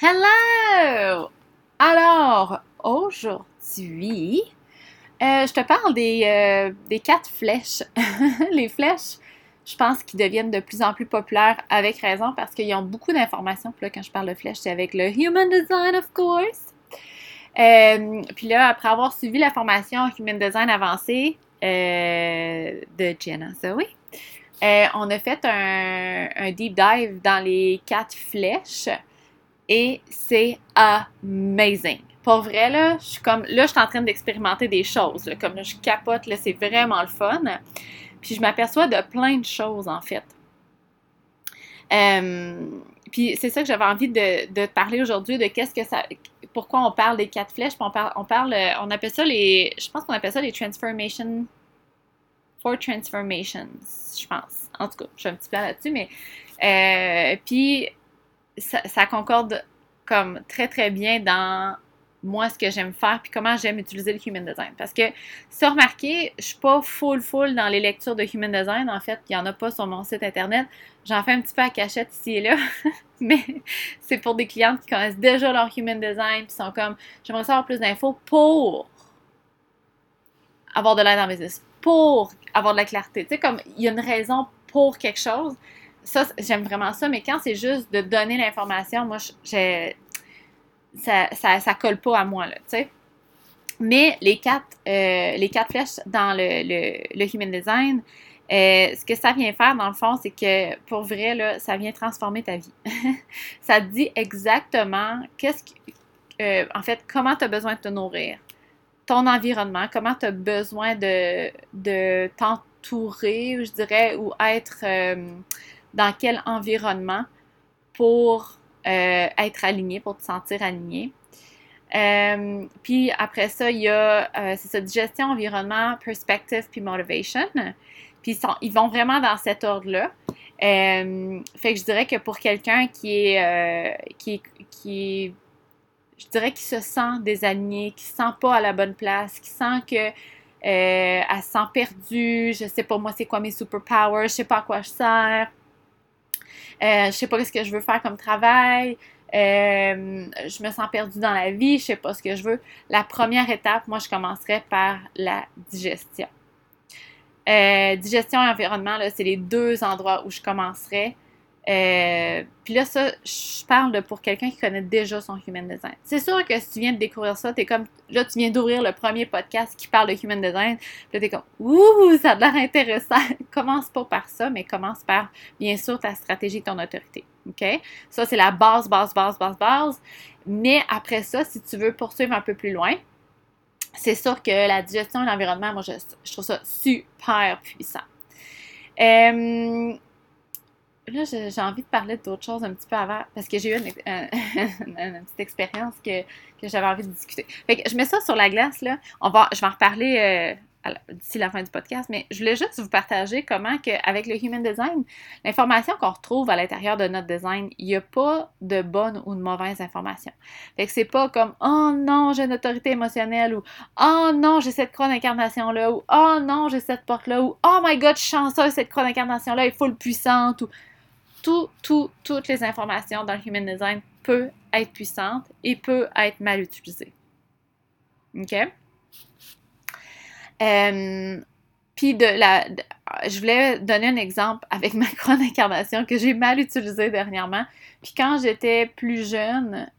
Hello! Alors, aujourd'hui, euh, je te parle des, euh, quatre flèches. les flèches, je pense qu'ils deviennent de plus en plus populaires avec raison parce qu'ils ont beaucoup d'informations. Puis là, quand je parle de flèches, c'est avec le Human Design, of course. Euh, puis là, après avoir suivi la formation Human Design avancée de Jenna Zoe, on a fait un deep dive dans les quatre flèches et c'est amazing. Pour vrai, là, je suis comme, là, je suis en train d'expérimenter des choses, comme là, je capote, là, c'est vraiment le fun. Puis je m'aperçois de plein de choses, en fait. Euh, puis c'est ça que j'avais envie de, de parler aujourd'hui, de qu'est-ce que ça, pourquoi on parle des quatre flèches, puis on parle, on parle, on appelle ça les, je pense qu'on appelle ça les transformation, four transformations, je pense. En tout cas, je suis un petit peu là-dessus, mais, euh, puis ça, concorde comme très très bien dans moi ce que j'aime faire puis comment j'aime utiliser le human design. Parce que, si remarqué, je suis pas full full dans les lectures de human design. En fait, il n'y en a pas sur mon site internet. J'en fais un petit peu à cachette ici et là. Mais c'est pour des clientes qui connaissent déjà leur human design puis sont comme j'aimerais savoir plus d'infos pour avoir de l'aide en business, pour avoir de la clarté. Tu sais, comme il y a une raison pour quelque chose ça, j'aime vraiment ça, mais quand c'est juste de donner l'information, moi, j'ai, ça, ça, colle pas à moi, là, tu sais. Mais les quatre, euh, les quatre flèches dans le, le, Human Design, euh, ce que ça vient faire, dans le fond, c'est que pour vrai, là, ça vient transformer ta vie. ça te dit exactement qu'est-ce que, euh, en fait, comment tu as besoin de te nourrir, ton environnement, comment tu as besoin de, de t'entourer, je dirais, ou être dans quel environnement pour euh, être aligné, pour te sentir aligné. Euh, puis après ça, il y a, euh, c'est ça, digestion, environnement, perspective, puis motivation. Puis ils, vont vraiment dans cet ordre-là. fait que je dirais que pour quelqu'un qui est, qui, qui je dirais qui se sent désaligné, qui se sent pas à la bonne place, qui sent que elle se sent perdue, je sais pas moi c'est quoi mes superpowers, je sais pas à quoi je sers, euh, je sais pas ce que je veux faire comme travail, euh, je me sens perdue dans la vie, je sais pas ce que je veux. La première étape, moi, je commencerai par la digestion. Euh, digestion et environnement, c'est les deux endroits où je commencerai. Euh, puis là, ça, je parle pour quelqu'un qui connaît déjà son human design. C'est sûr que si tu viens de découvrir ça, t'es comme, là, tu viens d'ouvrir le premier podcast qui parle de human design, puis là, t'es comme, ouh, ça a l'air intéressant. commence pas par ça, mais commence par, bien sûr, ta stratégie, ton autorité. OK? Ça, c'est la base, base, base, base, base. Mais après ça, si tu veux poursuivre un peu plus loin, c'est sûr que la digestion et l'environnement, moi, je, je, trouve ça super puissant. Euh, là, j'ai envie de parler d'autre chose un petit peu avant, parce que j'ai eu une, petite expérience que, j'avais envie de discuter. Fait que je mets ça sur la glace, là. On va, je vais en reparler euh, d'ici la fin du podcast, mais je voulais juste vous partager comment que, avec le Human Design, l'information qu'on retrouve à l'intérieur de notre design, il n'y a pas de bonne ou de mauvaise information. Fait que c'est pas comme « Oh non, j'ai une autorité émotionnelle » ou « Oh non, j'ai cette croix d'incarnation-là » ou « Oh non, j'ai cette porte-là » ou « Oh my God, je suis chanceuse, cette croix d'incarnation-là est full puissante » ou tout, toutes les informations dans le Human Design peuvent être puissantes et peuvent être mal utilisées. OK? Euh, puis de la, je voulais donner un exemple avec ma croix d'incarnation que j'ai mal utilisée dernièrement. Puis quand j'étais plus jeune,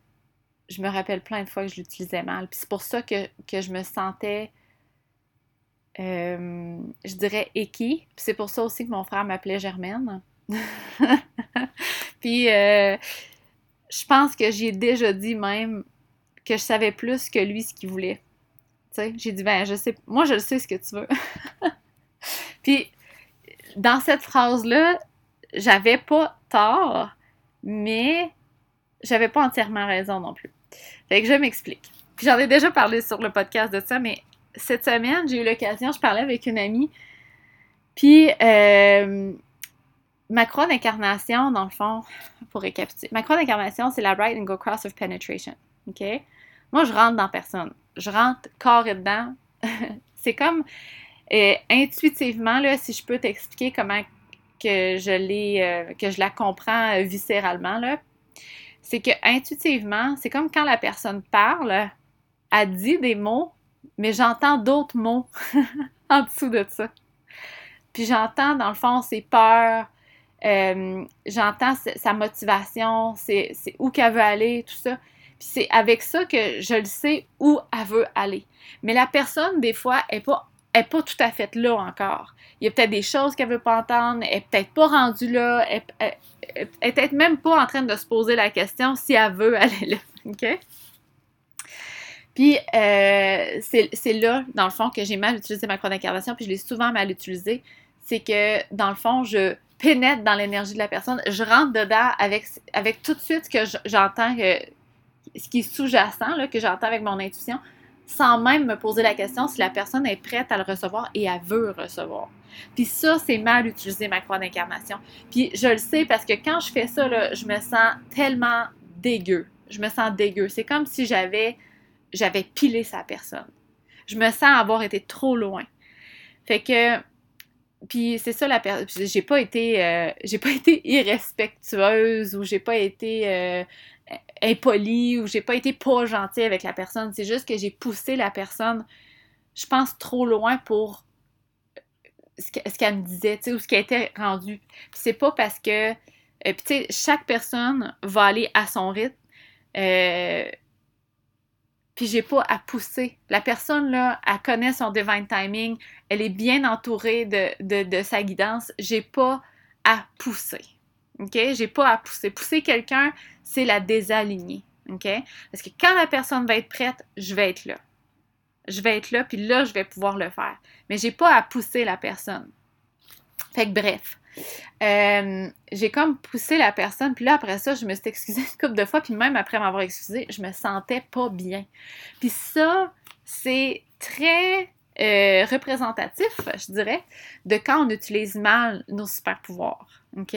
je me rappelle plein de fois que je l'utilisais mal. Puis c'est pour ça que, je me sentais, euh, je dirais, équi. Puis c'est pour ça aussi que mon frère m'appelait Germaine. Puis, euh, je pense que j'ai déjà dit même que je savais plus que lui ce qu'il voulait. Tu sais, j'ai dit, ben, je sais, moi, je sais ce que tu veux. Puis, dans cette phrase-là, j'avais pas tort, mais j'avais pas entièrement raison non plus. Fait que je m'explique. Puis j'en ai déjà parlé sur le podcast de ça, mais cette semaine, j'ai eu l'occasion, je parlais avec une amie, puis euh, ma croix d'incarnation, dans le fond, pour récapituler, ma croix c'est la right and go cross of penetration. OK? Moi, je rentre dans personne. Je rentre corps et dedans. c'est comme euh, intuitivement, là, si je peux t'expliquer comment que je euh, que je la comprends euh, viscéralement, là. c'est que intuitivement, c'est comme quand la personne parle, elle dit des mots, mais j'entends d'autres mots en dessous de ça. Puis j'entends, dans le fond, ses peurs, euh, j'entends sa motivation, c'est où qu'elle veut aller, tout ça. Puis c'est avec ça que je le sais où elle veut aller. Mais la personne, des fois, n'est pas, est pas tout à fait là encore. Il y a peut-être des choses qu'elle veut pas entendre, elle n'est peut-être pas rendue là, elle, n'est peut-être même pas en train de se poser la question si elle veut aller là. OK? Puis, euh, c'est là, dans le fond, que j'ai mal utilisé ma croix d'incarnation, puis je l'ai souvent mal utilisé. C'est que, dans le fond, je pénètre dans l'énergie de la personne, je rentre dedans avec, avec tout de suite ce que j'entends, ce qui est sous-jacent, que j'entends avec mon intuition, sans même me poser la question si la personne est prête à le recevoir et elle veut recevoir. Puis ça, c'est mal utiliser ma croix d'incarnation. Puis je le sais parce que quand je fais ça, là, je me sens tellement dégueu. Je me sens dégueu. C'est comme si j'avais j'avais pilé sa personne. Je me sens avoir été trop loin. Fait que, puis c'est ça la personne. J'ai pas été, euh, j'ai pas été irrespectueuse ou j'ai pas été euh, impolie ou j'ai pas été pas gentille avec la personne. C'est juste que j'ai poussé la personne, je pense, trop loin pour ce qu'elle me disait, ou ce qui était rendu. Puis c'est pas parce que, euh, puis tu sais, chaque personne va aller à son rythme. Puis j'ai pas à pousser. La personne, là, elle connaît son divine timing, elle est bien entourée de, sa guidance. J'ai pas à pousser. OK? J'ai pas à pousser. Pousser quelqu'un, c'est la désaligner. OK? Parce que quand la personne va être prête, je vais être là. Je vais être là, puis là, je vais pouvoir le faire. Mais j'ai pas à pousser la personne. Fait que bref. Euh, j'ai comme poussé la personne, puis là, après ça, je me suis excusée une couple de fois, puis même après m'avoir excusée, je me sentais pas bien. Puis ça, c'est très euh, représentatif, je dirais, de quand on utilise mal nos super pouvoirs. OK?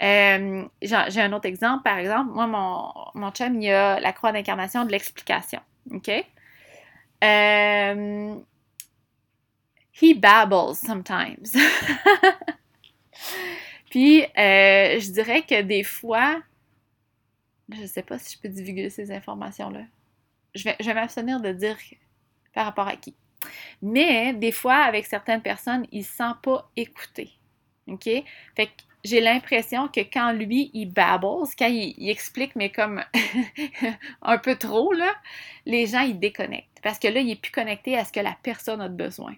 Euh, j'ai un autre exemple, par exemple, moi, mon, mon chum, il a la croix d'incarnation de l'explication. OK? he babbles sometimes. Puis, euh, je dirais que des fois, je ne sais pas si je peux divulguer ces informations-là. Je vais, m'abstenir de dire par rapport à qui. Mais des fois, avec certaines personnes, il ne se sent pas écouté. OK? Fait que j'ai l'impression que quand lui, il babble, quand il, explique, mais comme un peu trop, les gens, ils déconnectent. Parce que là, il n'est plus connecté à ce que la personne a besoin.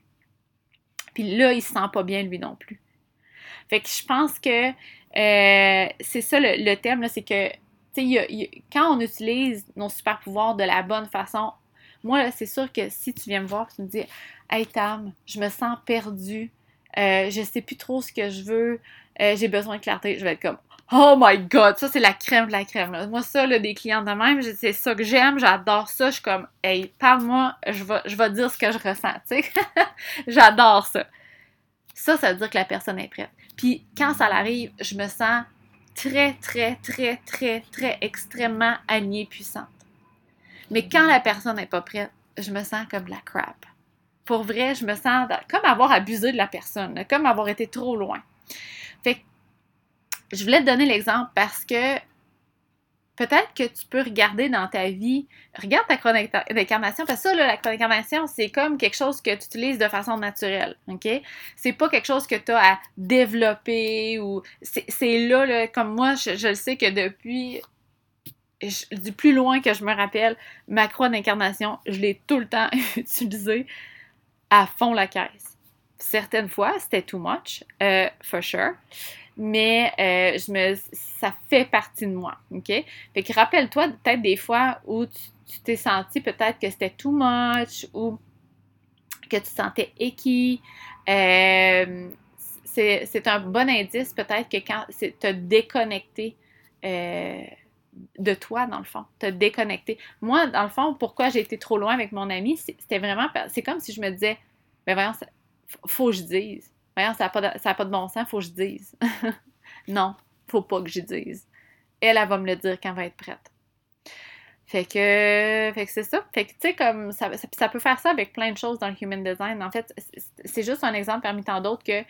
Puis là, il ne se sent pas bien, lui non plus. Fait que je pense que euh, c'est ça le, thème, c'est que quand on utilise nos super pouvoirs de la bonne façon, moi, c'est sûr que si tu viens me voir tu me dis Hey Tam, je me sens perdue, euh, je sais plus trop ce que je veux, euh, j'ai besoin de clarté, je vais être comme Oh my god, ça c'est la crème de la crème. Moi, ça, là, des clients de même, c'est ça que j'aime, j'adore ça. Je suis comme Hey, parle-moi, je vais, je vais dire ce que je ressens, j'adore ça. Ça, ça veut dire que la personne est prête. Puis quand ça arrive, je me sens très, très, très, très, très extrêmement alignée, puissante. Mais quand la personne n'est pas prête, je me sens comme la crap. Pour vrai, je me sens comme avoir abusé de la personne, comme avoir été trop loin. Fait que je voulais te donner l'exemple parce que peut-être que tu peux regarder dans ta vie, regarde ta chronique d'incarnation, parce que ça, la chronique d'incarnation, c'est comme quelque chose que tu utilises de façon naturelle, OK? C'est pas quelque chose que tu as à développer ou... C'est là, comme moi, je, le sais que depuis du plus loin que je me rappelle, ma croix d'incarnation, je l'ai tout le temps utilisée à fond la caisse. Certaines fois, c'était too much, euh, for sure mais euh, je me, ça fait partie de moi, OK? Fait rappelle-toi peut-être des fois où tu t'es senti peut-être que c'était too much ou que tu te sentais équi. Euh, c'est un bon indice peut-être que quand c'est te déconnecté euh, de toi, dans le fond, te déconnecté. Moi, dans le fond, pourquoi j'ai été trop loin avec mon ami, c'était vraiment, c'est comme si je me disais, ben voyons, faut que je dise ça n'a pas, pas de bon sens, faut que je dise. non, faut pas que je dise. Elle, elle va me le dire quand elle va être prête. Fait que, fait que c'est ça. Fait que, tu sais, comme ça, ça, peut faire ça avec plein de choses dans le human design. En fait, c'est juste un exemple parmi tant d'autres que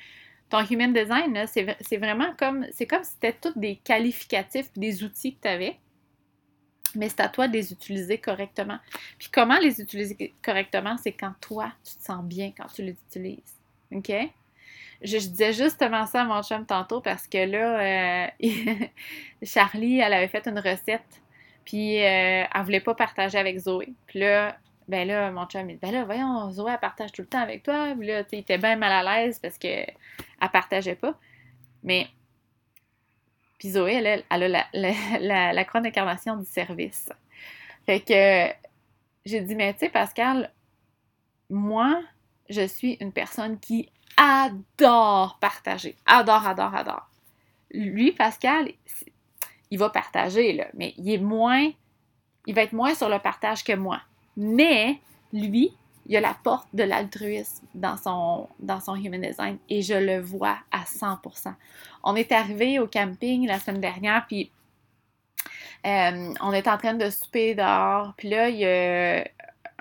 ton human design, c'est vraiment comme, c'est comme si c'était tous des qualificatifs des outils que tu avais. Mais c'est à toi de les utiliser correctement. Puis comment les utiliser correctement, c'est quand toi, tu te sens bien quand tu les utilises. OK? Je, disais justement ça à mon chum tantôt parce que là, euh, Charlie, elle avait fait une recette, puis euh, elle voulait pas partager avec Zoé. Puis là, ben là, mon chum, il dit, ben là, voyons, Zoé, elle partage tout le temps avec toi. Puis là, il était bien mal à l'aise parce qu'elle partageait pas. Mais, puis Zoé, elle, elle a la, la, la, couronne d'incarnation du service. Fait que, j'ai dit, mais tu sais, Pascal, moi, je suis une personne qui adore partager. Adore, adore, adore. Lui, Pascal, il va partager, là, mais il est moins. Il va être moins sur le partage que moi. Mais lui, il a la porte de l'altruisme dans son, dans son human design et je le vois à 100%. On est arrivé au camping la semaine dernière, puis euh, on est en train de souper dehors, puis là, il y a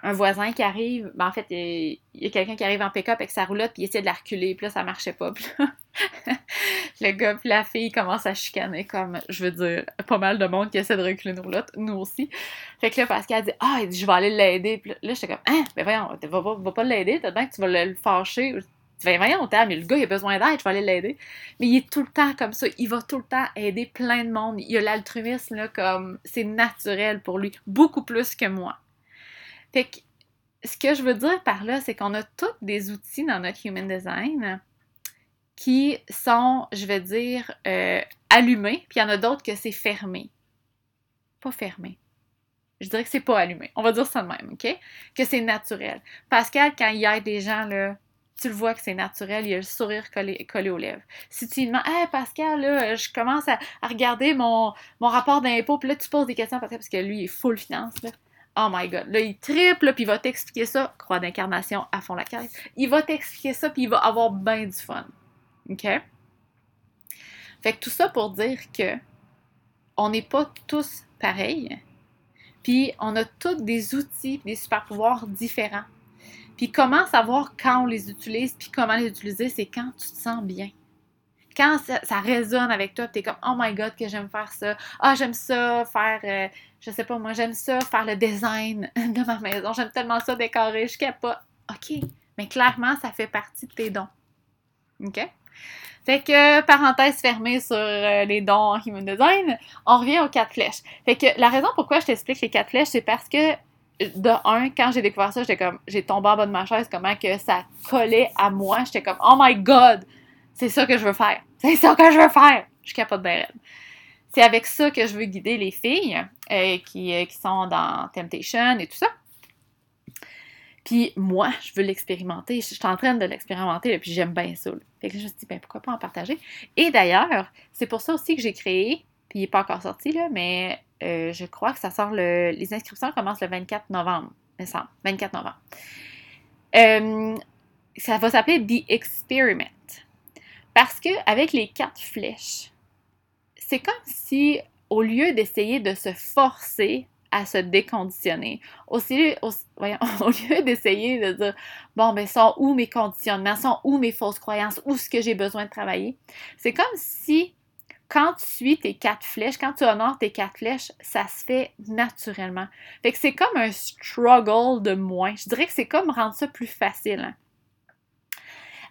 un voisin qui arrive, ben en fait, il y a quelqu'un qui arrive en pick-up avec sa roulotte, puis il essaie de la reculer, puis là, ça marchait pas. Le gars puis la fille commencent à chicaner, comme, je veux dire, pas mal de monde qui essaie de reculer une roulotte, nous aussi. Fait que là, Pascal dit, ah, je vais aller l'aider. Puis là, j'étais comme, hein, ben voyons, va, va, pas l'aider, t'as bien que tu vas le, fâcher. Tu vas, voyons, mais le gars, il a besoin d'aide, je vais aller l'aider. Mais il est tout le temps comme ça, il va tout le temps aider plein de monde. Il a l'altruisme, là, comme, c'est naturel pour lui, beaucoup plus que moi. Fait que ce que je veux dire par là, c'est qu'on a tous des outils dans notre Human Design qui sont, je vais dire, euh, allumés, puis il y en a d'autres que c'est fermé. Pas fermé. Je dirais que c'est pas allumé. On va dire ça de même, OK? Que c'est naturel. Pascal, quand il y a des gens, là, tu le vois que c'est naturel, il y a le sourire collé, collé aux lèvres. Si tu lui demandes, hey Pascal, là, je commence à, regarder mon, mon rapport d'impôt, puis là, tu poses des questions parce que lui, il est full finance, là. Oh my god. Là, il triple, puis il va t'expliquer ça. Croix d'incarnation à fond la caisse. Il va t'expliquer ça, puis il va avoir bien du fun. OK? Fait que tout ça pour dire que on n'est pas tous pareils. Puis on a tous des outils, des super pouvoirs différents. Puis comment savoir quand on les utilise, puis comment les utiliser, c'est quand tu te sens bien quand ça, résonne avec toi, tu es comme Oh my god, que j'aime faire ça. Ah, j'aime ça faire, euh, je sais pas moi, j'aime ça faire le design de ma maison. J'aime tellement ça décorer. Je pas. OK. Mais clairement, ça fait partie de tes dons. OK? Fait que, parenthèse fermée sur euh, les dons en Human Design, on revient aux quatre flèches. Fait que la raison pourquoi je t'explique les quatre flèches, c'est parce que, de un, quand j'ai découvert ça, j'étais comme, j'ai tombé en bas de ma chaise, comment que ça collait à moi? J'étais comme, oh my god, c'est ça que je veux faire. C'est ça que je veux faire. Je capote bien C'est avec ça que je veux guider les filles euh, qui, euh, qui, sont dans Temptation et tout ça. Puis moi, je veux l'expérimenter. Je suis en train de l'expérimenter, puis j'aime bien ça. Fait que je me suis dit, ben, pourquoi pas en partager? Et d'ailleurs, c'est pour ça aussi que j'ai créé, puis il n'est pas encore sorti, là, mais euh, je crois que ça sort le. Les inscriptions commencent le 24 novembre, me semble. 24 novembre. ça va s'appeler The Experiment. Parce que avec les quatre flèches, c'est comme si au lieu d'essayer de se forcer à se déconditionner, au, lieu d'essayer de dire bon ben sont où mes conditionnements, sont où mes fausses croyances, où ce que j'ai besoin de travailler, c'est comme si quand tu suis tes quatre flèches, quand tu honores tes quatre flèches, ça se fait naturellement. Fait que c'est comme un struggle de moins. Je dirais que c'est comme rendre ça plus facile. Hein.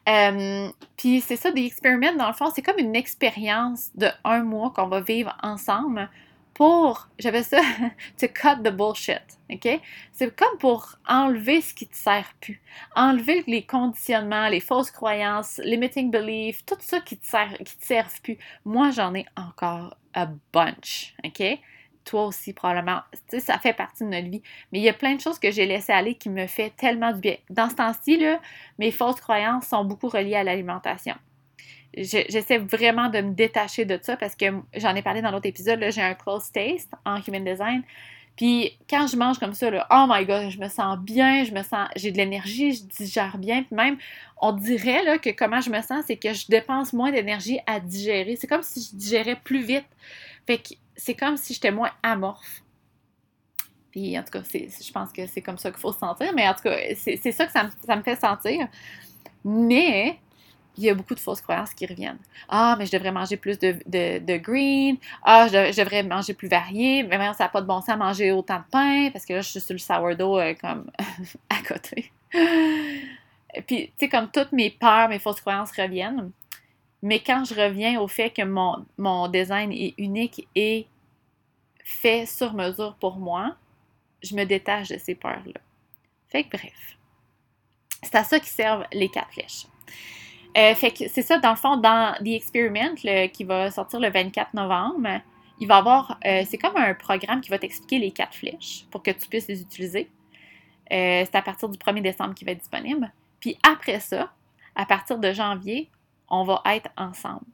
Euh, puis c'est ça, des expériments, dans le fond, c'est comme une expérience de un mois qu'on va vivre ensemble pour, j'avais ça, to cut the bullshit, OK? C'est comme pour enlever ce qui te sert plus. Enlever les conditionnements, les fausses croyances, limiting beliefs, tout ça qui te sert, qui te plus. Moi, j'en ai encore a bunch, OK? Toi aussi probablement. Tu sais, ça fait partie de notre vie. Mais il y a plein de choses que j'ai laissées aller qui me fait tellement du bien. Dans ce temps-ci, mes fausses croyances sont beaucoup reliées à l'alimentation. J'essaie vraiment de me détacher de ça parce que j'en ai parlé dans l'autre épisode, j'ai un close taste en Human Design. Puis quand je mange comme ça, oh my god, je me sens bien, je me sens, j'ai de l'énergie, je digère bien. Puis même, on dirait là, que comment je me sens, c'est que je dépense moins d'énergie à digérer. C'est comme si je digérais plus vite. Fait que c'est comme si j'étais moins amorphe. Puis en tout cas, je pense que c'est comme ça qu'il faut se sentir, mais en tout cas, c'est ça que ça me, fait sentir. Mais il y a beaucoup de fausses croyances qui reviennent. Ah, mais je devrais manger plus de, de, green. Ah, je, devrais manger plus varié. Mais ça n'a pas de bon sens à manger autant de pain parce que là, je suis sur le sourdough euh, comme à côté. Puis, tu sais, comme toutes mes peurs, mes fausses croyances reviennent. Mais quand je reviens au fait que mon, mon design est unique et fait sur mesure pour moi, je me détache de ces peurs-là. Fait que bref, c'est à ça qui servent les quatre flèches. Euh, fait que c'est ça, dans le fond, dans The Experiment, qui va sortir le 24 novembre, il va avoir, euh, c'est comme un programme qui va t'expliquer les quatre flèches pour que tu puisses les utiliser. Euh, c'est à partir du 1er décembre qui va être disponible. Puis après ça, à partir de janvier, on va être ensemble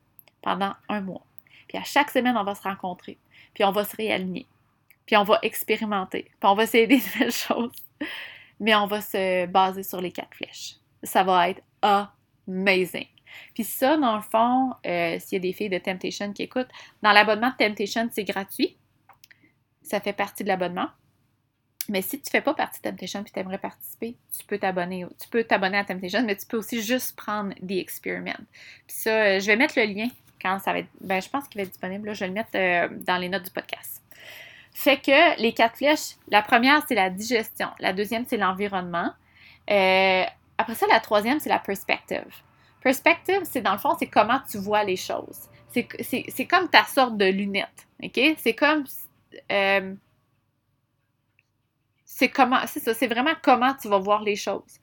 pendant un mois. Puis à chaque semaine, on va se rencontrer. Puis on va se réaligner. Puis on va expérimenter. Puis on va essayer des nouvelles choses. Mais on va se baser sur les quatre flèches. Ça va être amazing. Puis ça, dans le fond, euh, s'il y a des filles de Temptation qui écoutent, dans l'abonnement de Temptation, c'est gratuit. Ça fait partie de l'abonnement. Mais si tu ne fais pas partie de Temptation et tu aimerais participer, tu peux t'abonner. Tu peux t'abonner à Temptation, mais tu peux aussi juste prendre The Experiment. Puis ça, euh, je vais mettre le lien quand ça va être. Ben, je pense qu'il va être disponible. je vais le mettre euh, dans les notes du podcast. Fait que les quatre flèches, la première, c'est la digestion. La deuxième, c'est l'environnement. Euh, après ça, la troisième, c'est la perspective. Perspective, c'est dans le fond, c'est comment tu vois les choses. C'est comme ta sorte de lunette. OK? C'est comme. C'est comment. C'est ça, c'est vraiment comment tu vas voir les choses.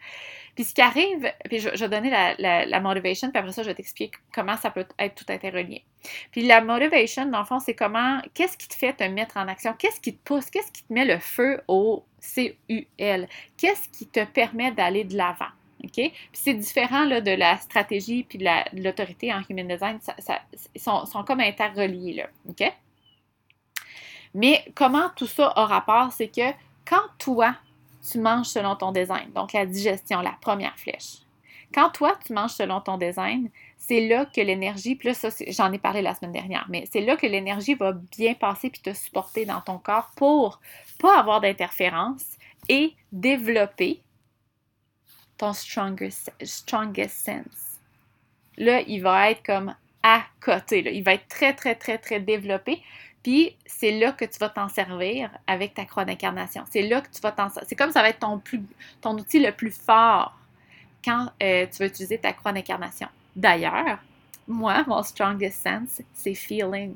Puis ce qui arrive, puis je, vais donner la, la, motivation, puis après ça, je vais t'expliquer comment ça peut être tout interrelié. Puis la motivation, dans le fond, c'est comment, qu'est-ce qui te fait te mettre en action? Qu'est-ce qui te pousse? Qu'est-ce qui te met le feu au CUL? Qu'est-ce qui te permet d'aller de l'avant? OK? Puis c'est différent là, de la stratégie puis de l'autorité en human design. Ça, ils sont, sont, comme interreliés, là. OK? Mais comment tout ça a rapport, c'est que quand toi, tu manges selon ton design. Donc, la digestion, la première flèche. Quand toi, tu manges selon ton design, c'est là que l'énergie, puis là, j'en ai parlé la semaine dernière, mais c'est là que l'énergie va bien passer puis te supporter dans ton corps pour pas avoir d'interférence et développer ton strongest, strongest sense. Là, il va être comme à côté. Là. Il va être très, très, très, très développé. Puis c'est là que tu vas t'en servir avec ta croix d'incarnation. C'est là que tu vas t'en C'est comme ça va être ton, plus, ton outil le plus fort quand euh, tu vas utiliser ta croix d'incarnation. D'ailleurs, moi, mon strongest sense, c'est feeling.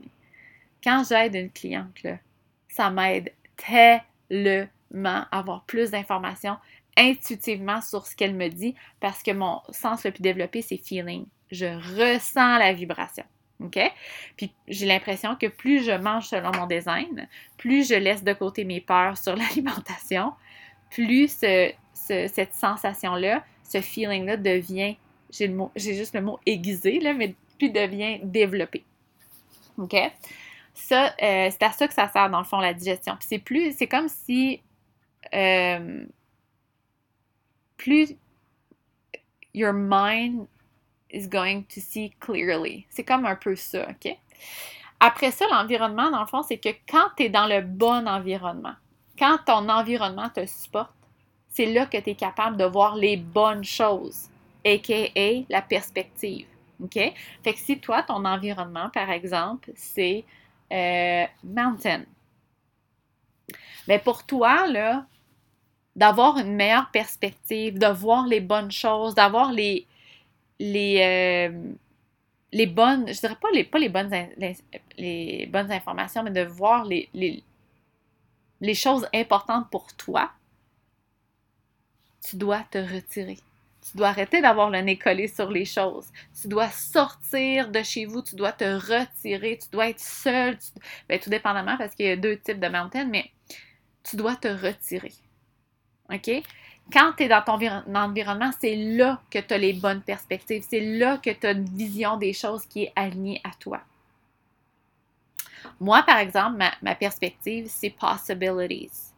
Quand j'aide une cliente, ça m'aide tellement à avoir plus d'informations intuitivement sur ce qu'elle me dit parce que mon sens le plus développé, c'est feeling. Je ressens la vibration. OK? Puis j'ai l'impression que plus je mange selon mon design, plus je laisse de côté mes peurs sur l'alimentation, plus cette sensation-là, ce feeling-là devient, j'ai, juste le mot aiguisé, là, mais plus devient développé. OK? Ça, euh, c'est à ça que ça sert dans le fond la digestion. Puis c'est plus, c'est comme si euh, plus your mind is going to see clearly. C'est comme un peu ça, OK? Après ça, l'environnement, dans le fond, c'est que quand tu es dans le bon environnement, quand ton environnement te supporte, c'est là que tu es capable de voir les bonnes choses, a.k.a. la perspective. OK? Fait que si toi, ton environnement, par exemple, c'est euh, mountain, mais pour toi, là, d'avoir une meilleure perspective, de voir les bonnes choses, d'avoir les, les, euh, les bonnes, je dirais pas les, pas les, bonnes, les, bonnes informations, mais de voir les, les, les choses importantes pour toi, tu dois te retirer. Tu dois arrêter d'avoir le nez collé sur les choses. Tu dois sortir de chez vous, tu dois te retirer, tu dois être seul, ben, tout dépendamment parce qu'il y a deux types de mountains, mais tu dois te retirer. OK? Quand tu es dans ton environnement, c'est là que tu as les bonnes perspectives. C'est là que tu as une vision des choses qui est alignée à toi. Moi, par exemple, ma, perspective, c'est possibilities.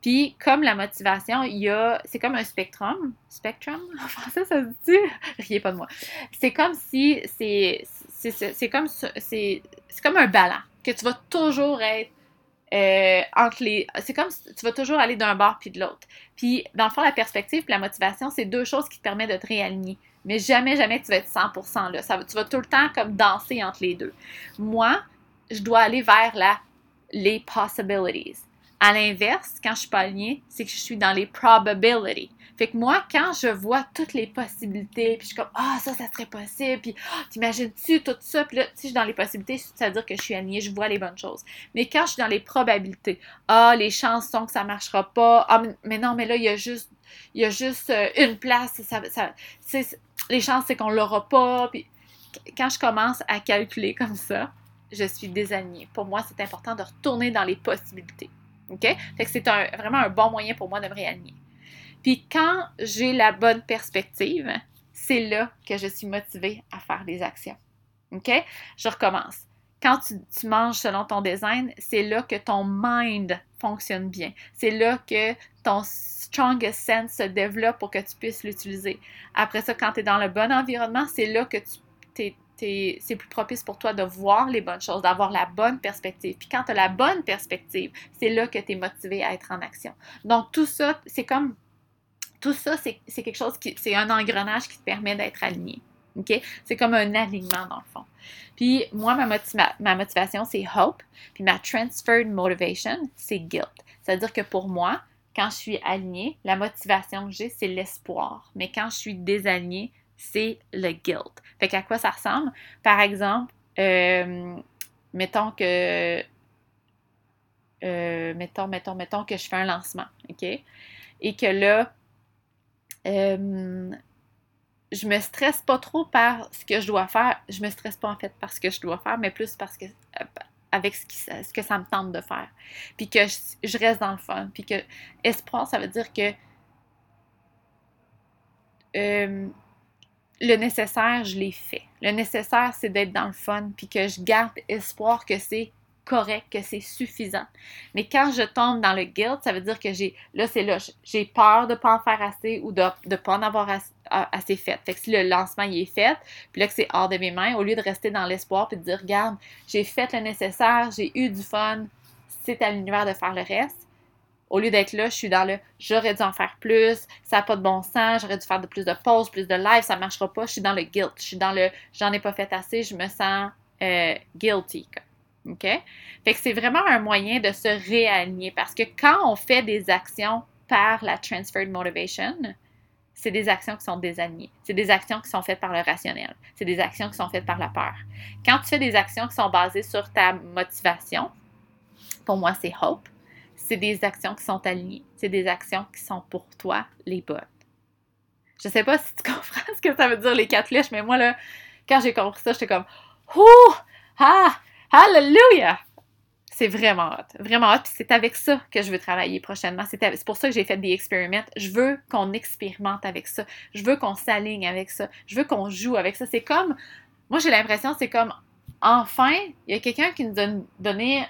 Puis, comme la motivation, il y a. C'est comme un spectrum. Spectrum? En français, ça se dit? Riez pas de moi. C'est comme si. C'est, c'est, comme, c'est, c'est comme un ballon. Que tu vas toujours être euh, entre les. C'est comme si tu vas toujours aller d'un bord puis de l'autre. Puis, dans le fond, la perspective et la motivation, c'est deux choses qui te permettent de te réaligner. Mais jamais, jamais tu vas être 100% là. Ça, tu vas tout le temps comme danser entre les deux. Moi, je dois aller vers la, les possibilities. À l'inverse, quand je suis pas alignée, c'est que je suis dans les probabilities. Fait que moi, quand je vois toutes les possibilités, puis je suis comme, ah, ça, ça serait possible, puis oh, t'imagines-tu tout ça, puis là, si je suis dans les possibilités, ça veut dire que je suis alignée, je vois les bonnes choses. Mais quand je suis dans les probabilités, ah, les chances sont que ça marchera pas, ah, mais non, mais là, il y a juste, il y a juste euh, une place, ça, ça, les chances, c'est qu'on l'aura pas, puis quand je commence à calculer comme ça, je suis désalignée. Pour moi, c'est important de retourner dans les possibilités. OK? Fait que c'est vraiment un bon moyen pour moi de me réaligner. Puis quand j'ai la bonne perspective, c'est là que je suis motivée à faire des actions. OK? Je recommence. Quand tu, manges selon ton design, c'est là que ton mind fonctionne bien. C'est là que ton strongest sense se développe pour que tu puisses l'utiliser. Après ça, quand tu es dans le bon environnement, c'est là que tu c'est plus propice pour toi de voir les bonnes choses, d'avoir la bonne perspective. Puis quand tu as la bonne perspective, c'est là que tu es motivé à être en action. Donc tout ça, c'est comme tout ça, c'est quelque chose qui, c'est un engrenage qui te permet d'être aligné. OK? C'est comme un alignement dans le fond. Puis moi, ma, motivation, c'est hope. Puis ma transferred motivation, c'est guilt. C'est-à-dire que pour moi, quand je suis alignée, la motivation que j'ai, c'est l'espoir. Mais quand je suis désalignée, c'est le guilt. Fait qu'à quoi ça ressemble? Par exemple, euh, mettons que. Euh, mettons, mettons, mettons que je fais un lancement, OK? Et que là, euh, je me stresse pas trop par ce que je dois faire. Je me stresse pas en fait par ce que je dois faire, mais plus parce que euh, avec ce, que ça me tente de faire. Puis que je, reste dans le fun. Puis que espoir, ça veut dire que euh, le nécessaire, je l'ai fait. Le nécessaire, c'est d'être dans le fun. Puis que je garde espoir que c'est correct, que c'est suffisant. Mais quand je tombe dans le guilt, ça veut dire que j'ai, là, c'est là, j'ai peur de ne pas en faire assez ou de ne pas en avoir assez, fait. Si le lancement il est fait, puis là que c'est hors de mes mains, au lieu de rester dans l'espoir puis de dire, regarde, j'ai fait le nécessaire, j'ai eu du fun, c'est à l'univers de faire le reste. Au lieu d'être là, je suis dans le j'aurais dû en faire plus, ça n'a pas de bon sens, j'aurais dû faire de plus de pauses, plus de live, ça ne marchera pas. Je suis dans le guilt, je suis dans le j'en ai pas fait assez, je me sens euh, guilty. OK? Fait que c'est vraiment un moyen de se réaligner parce que quand on fait des actions par la transferred motivation, c'est des actions qui sont désalignées. C'est des actions qui sont faites par le rationnel. C'est des actions qui sont faites par la peur. Quand tu fais des actions qui sont basées sur ta motivation, pour moi, c'est hope. C'est des actions qui sont alignées. C'est des actions qui sont pour toi les bonnes. Je sais pas si tu comprends ce que ça veut dire les quatre flèches, mais moi, là, quand j'ai compris ça, j'étais comme, ouh, ah, Hallelujah! C'est vraiment hot. Vraiment hot. Puis c'est avec ça que je veux travailler prochainement. C'est pour ça que j'ai fait des expériments. Je veux qu'on expérimente avec ça. Je veux qu'on s'aligne avec ça. Je veux qu'on joue avec ça. C'est comme. Moi, j'ai l'impression, c'est comme. Enfin, il y a quelqu'un qui nous a donné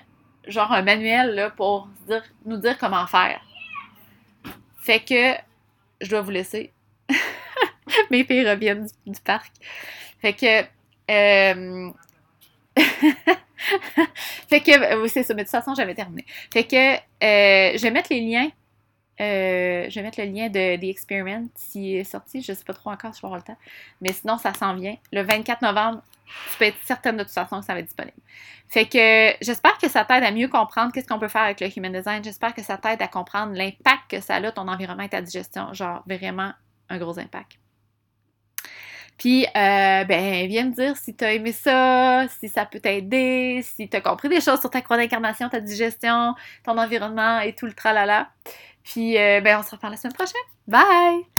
genre un manuel pour nous dire comment faire. Fait que je dois vous laisser. Mes filles reviennent du, parc. Fait que. Euh, fait que, c'est ça, mais de toute façon, j'avais terminé. Fait que, euh, je vais mettre les liens. Euh, je vais mettre le lien de The Experiment qui est sorti. Je sais pas trop encore si je vais avoir le temps. Mais sinon, ça s'en vient. Le 24 novembre, tu peux être certaine de toute façon que ça va être disponible. Fait que j'espère que ça t'aide à mieux comprendre qu'est-ce qu'on peut faire avec le Human Design. J'espère que ça t'aide à comprendre l'impact que ça a ton environnement et ta digestion. Genre, vraiment un gros impact. Puis, euh, ben, viens me dire si tu as aimé ça, si ça peut t'aider, si tu as compris des choses sur ta croix d'incarnation, ta digestion, ton environnement et tout le tralala. Puis, euh, ben, on se reparle la semaine prochaine. Bye!